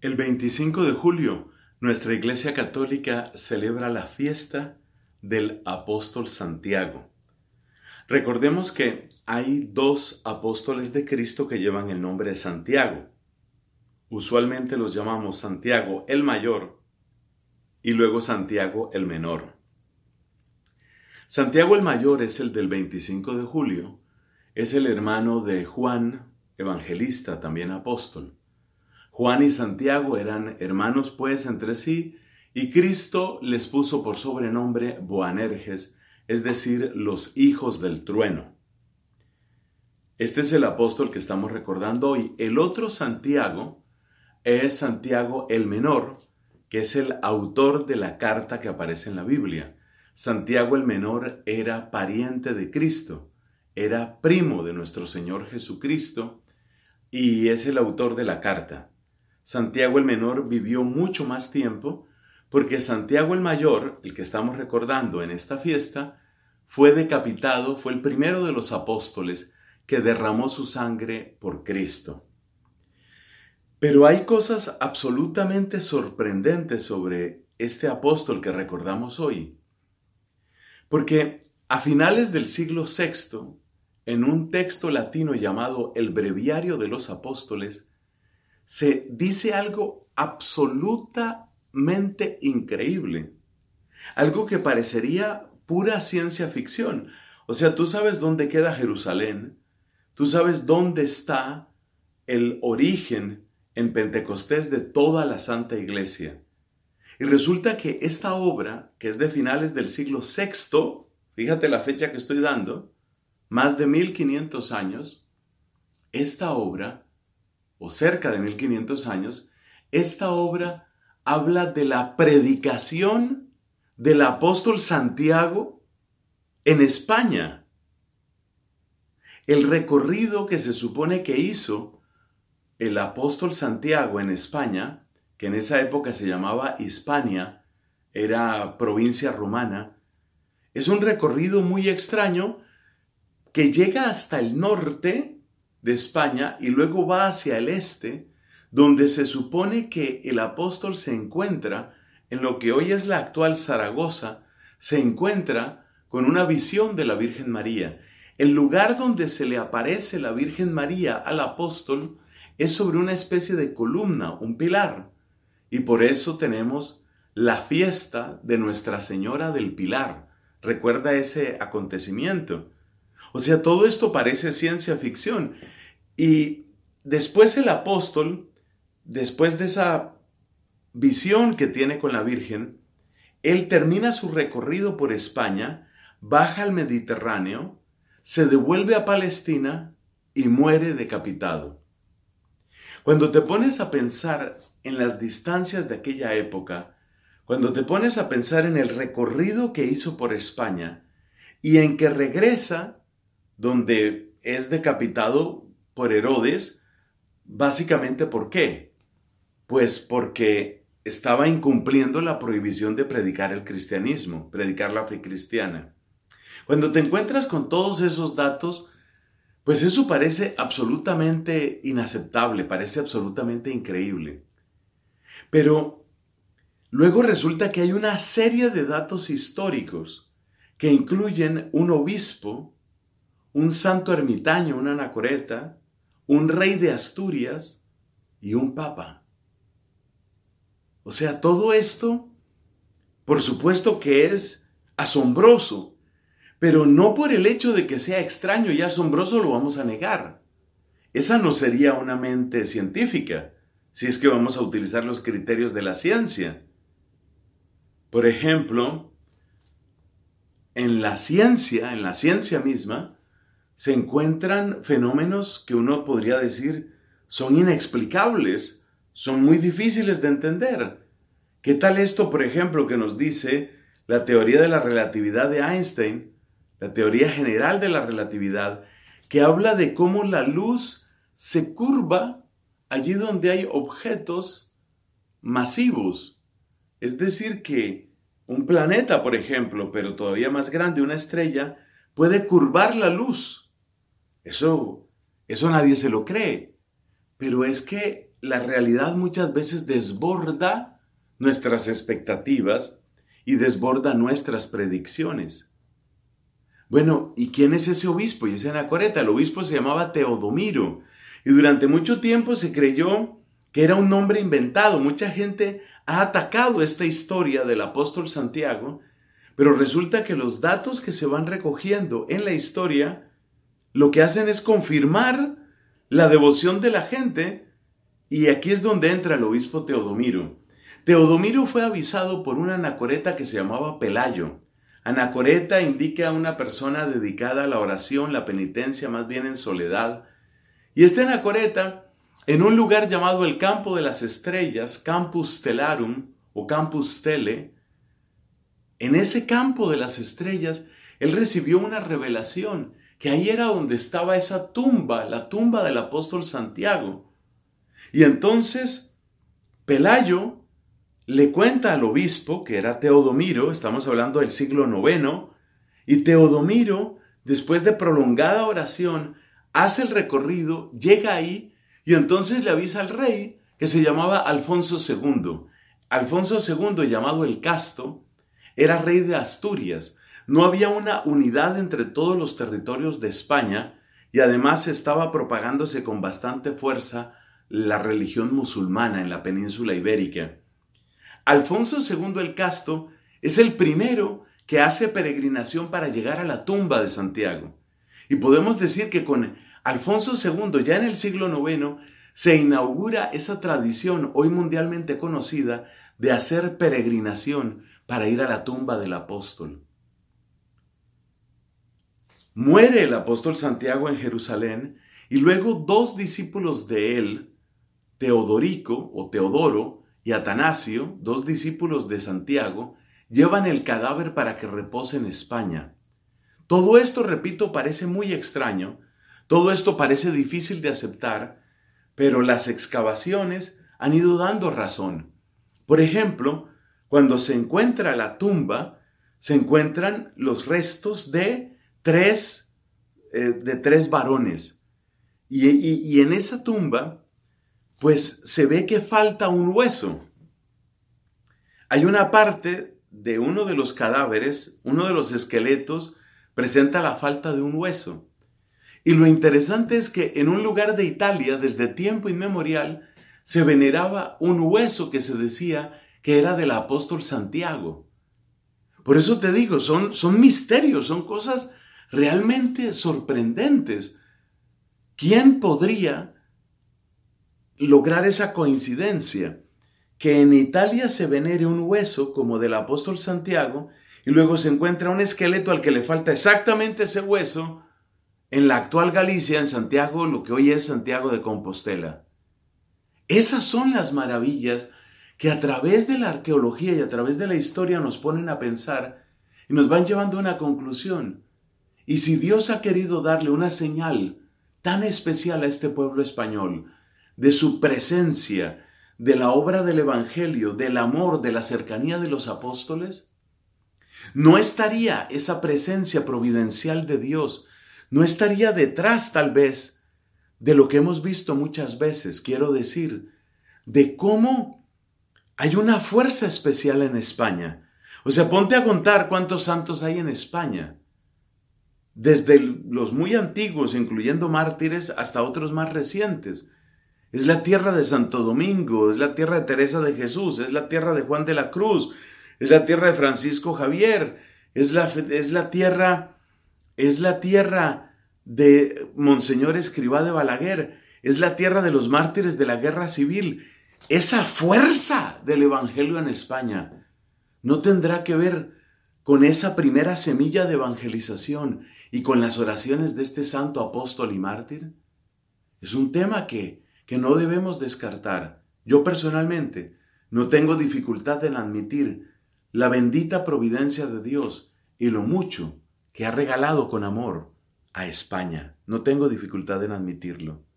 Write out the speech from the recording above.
El 25 de julio, nuestra Iglesia Católica celebra la fiesta del apóstol Santiago. Recordemos que hay dos apóstoles de Cristo que llevan el nombre de Santiago. Usualmente los llamamos Santiago el mayor y luego Santiago el menor. Santiago el mayor es el del 25 de julio, es el hermano de Juan, evangelista, también apóstol. Juan y Santiago eran hermanos pues entre sí, y Cristo les puso por sobrenombre Boanerges, es decir, los hijos del trueno. Este es el apóstol que estamos recordando hoy. El otro Santiago es Santiago el Menor, que es el autor de la carta que aparece en la Biblia. Santiago el Menor era pariente de Cristo, era primo de nuestro Señor Jesucristo y es el autor de la carta. Santiago el Menor vivió mucho más tiempo porque Santiago el Mayor, el que estamos recordando en esta fiesta, fue decapitado, fue el primero de los apóstoles que derramó su sangre por Cristo. Pero hay cosas absolutamente sorprendentes sobre este apóstol que recordamos hoy. Porque a finales del siglo VI, en un texto latino llamado el Breviario de los Apóstoles, se dice algo absolutamente increíble, algo que parecería pura ciencia ficción. O sea, tú sabes dónde queda Jerusalén, tú sabes dónde está el origen en Pentecostés de toda la Santa Iglesia. Y resulta que esta obra, que es de finales del siglo VI, fíjate la fecha que estoy dando, más de 1500 años, esta obra o cerca de 1500 años, esta obra habla de la predicación del apóstol Santiago en España. El recorrido que se supone que hizo el apóstol Santiago en España, que en esa época se llamaba Hispania, era provincia romana, es un recorrido muy extraño que llega hasta el norte España y luego va hacia el este, donde se supone que el apóstol se encuentra en lo que hoy es la actual Zaragoza, se encuentra con una visión de la Virgen María. El lugar donde se le aparece la Virgen María al apóstol es sobre una especie de columna, un pilar. Y por eso tenemos la fiesta de Nuestra Señora del Pilar. Recuerda ese acontecimiento. O sea, todo esto parece ciencia ficción. Y después el apóstol, después de esa visión que tiene con la Virgen, él termina su recorrido por España, baja al Mediterráneo, se devuelve a Palestina y muere decapitado. Cuando te pones a pensar en las distancias de aquella época, cuando te pones a pensar en el recorrido que hizo por España y en que regresa donde es decapitado por Herodes, básicamente ¿por qué? Pues porque estaba incumpliendo la prohibición de predicar el cristianismo, predicar la fe cristiana. Cuando te encuentras con todos esos datos, pues eso parece absolutamente inaceptable, parece absolutamente increíble. Pero luego resulta que hay una serie de datos históricos que incluyen un obispo un santo ermitaño, una anacoreta, un rey de Asturias y un papa. O sea, todo esto, por supuesto que es asombroso, pero no por el hecho de que sea extraño y asombroso lo vamos a negar. Esa no sería una mente científica, si es que vamos a utilizar los criterios de la ciencia. Por ejemplo, en la ciencia, en la ciencia misma, se encuentran fenómenos que uno podría decir son inexplicables, son muy difíciles de entender. ¿Qué tal esto, por ejemplo, que nos dice la teoría de la relatividad de Einstein, la teoría general de la relatividad, que habla de cómo la luz se curva allí donde hay objetos masivos? Es decir, que un planeta, por ejemplo, pero todavía más grande, una estrella, puede curvar la luz eso, eso nadie se lo cree. Pero es que la realidad muchas veces desborda nuestras expectativas y desborda nuestras predicciones. Bueno, ¿y quién es ese obispo? Y es Anacoreta. El obispo se llamaba Teodomiro. Y durante mucho tiempo se creyó que era un nombre inventado. Mucha gente ha atacado esta historia del apóstol Santiago, pero resulta que los datos que se van recogiendo en la historia lo que hacen es confirmar la devoción de la gente y aquí es donde entra el obispo Teodomiro. Teodomiro fue avisado por una anacoreta que se llamaba Pelayo. Anacoreta indica a una persona dedicada a la oración, la penitencia, más bien en soledad. Y este anacoreta en un lugar llamado el Campo de las Estrellas, Campus Stellarum o Campus Stele, en ese campo de las estrellas, él recibió una revelación, que ahí era donde estaba esa tumba, la tumba del apóstol Santiago. Y entonces Pelayo le cuenta al obispo, que era Teodomiro, estamos hablando del siglo IX, y Teodomiro, después de prolongada oración, hace el recorrido, llega ahí y entonces le avisa al rey que se llamaba Alfonso II. Alfonso II, llamado el Casto, era rey de Asturias. No había una unidad entre todos los territorios de España y además estaba propagándose con bastante fuerza la religión musulmana en la península ibérica. Alfonso II el Casto es el primero que hace peregrinación para llegar a la tumba de Santiago. Y podemos decir que con Alfonso II, ya en el siglo IX, se inaugura esa tradición hoy mundialmente conocida de hacer peregrinación para ir a la tumba del apóstol. Muere el apóstol Santiago en Jerusalén y luego dos discípulos de él, Teodorico o Teodoro y Atanasio, dos discípulos de Santiago, llevan el cadáver para que repose en España. Todo esto, repito, parece muy extraño, todo esto parece difícil de aceptar, pero las excavaciones han ido dando razón. Por ejemplo, cuando se encuentra la tumba, se encuentran los restos de tres, eh, de tres varones. Y, y en esa tumba, pues se ve que falta un hueso. Hay una parte de uno de los cadáveres, uno de los esqueletos, presenta la falta de un hueso. Y lo interesante es que en un lugar de Italia, desde tiempo inmemorial, se veneraba un hueso que se decía que era del apóstol Santiago. Por eso te digo, son, son misterios, son cosas realmente sorprendentes. ¿Quién podría lograr esa coincidencia? Que en Italia se venere un hueso como del apóstol Santiago y luego se encuentra un esqueleto al que le falta exactamente ese hueso en la actual Galicia, en Santiago, lo que hoy es Santiago de Compostela. Esas son las maravillas que a través de la arqueología y a través de la historia nos ponen a pensar y nos van llevando a una conclusión. Y si Dios ha querido darle una señal tan especial a este pueblo español, de su presencia, de la obra del Evangelio, del amor, de la cercanía de los apóstoles, ¿no estaría esa presencia providencial de Dios no estaría detrás tal vez de lo que hemos visto muchas veces, quiero decir, de cómo hay una fuerza especial en España. O sea, ponte a contar cuántos santos hay en España. Desde los muy antiguos, incluyendo mártires, hasta otros más recientes. Es la tierra de Santo Domingo, es la tierra de Teresa de Jesús, es la tierra de Juan de la Cruz, es la tierra de Francisco Javier, es la, es la tierra es la tierra de Monseñor Escribá de Balaguer, es la tierra de los mártires de la guerra civil. Esa fuerza del Evangelio en España no tendrá que ver con esa primera semilla de evangelización y con las oraciones de este santo apóstol y mártir. Es un tema que, que no debemos descartar. Yo personalmente no tengo dificultad en admitir la bendita providencia de Dios y lo mucho que ha regalado con amor a España. No tengo dificultad en admitirlo.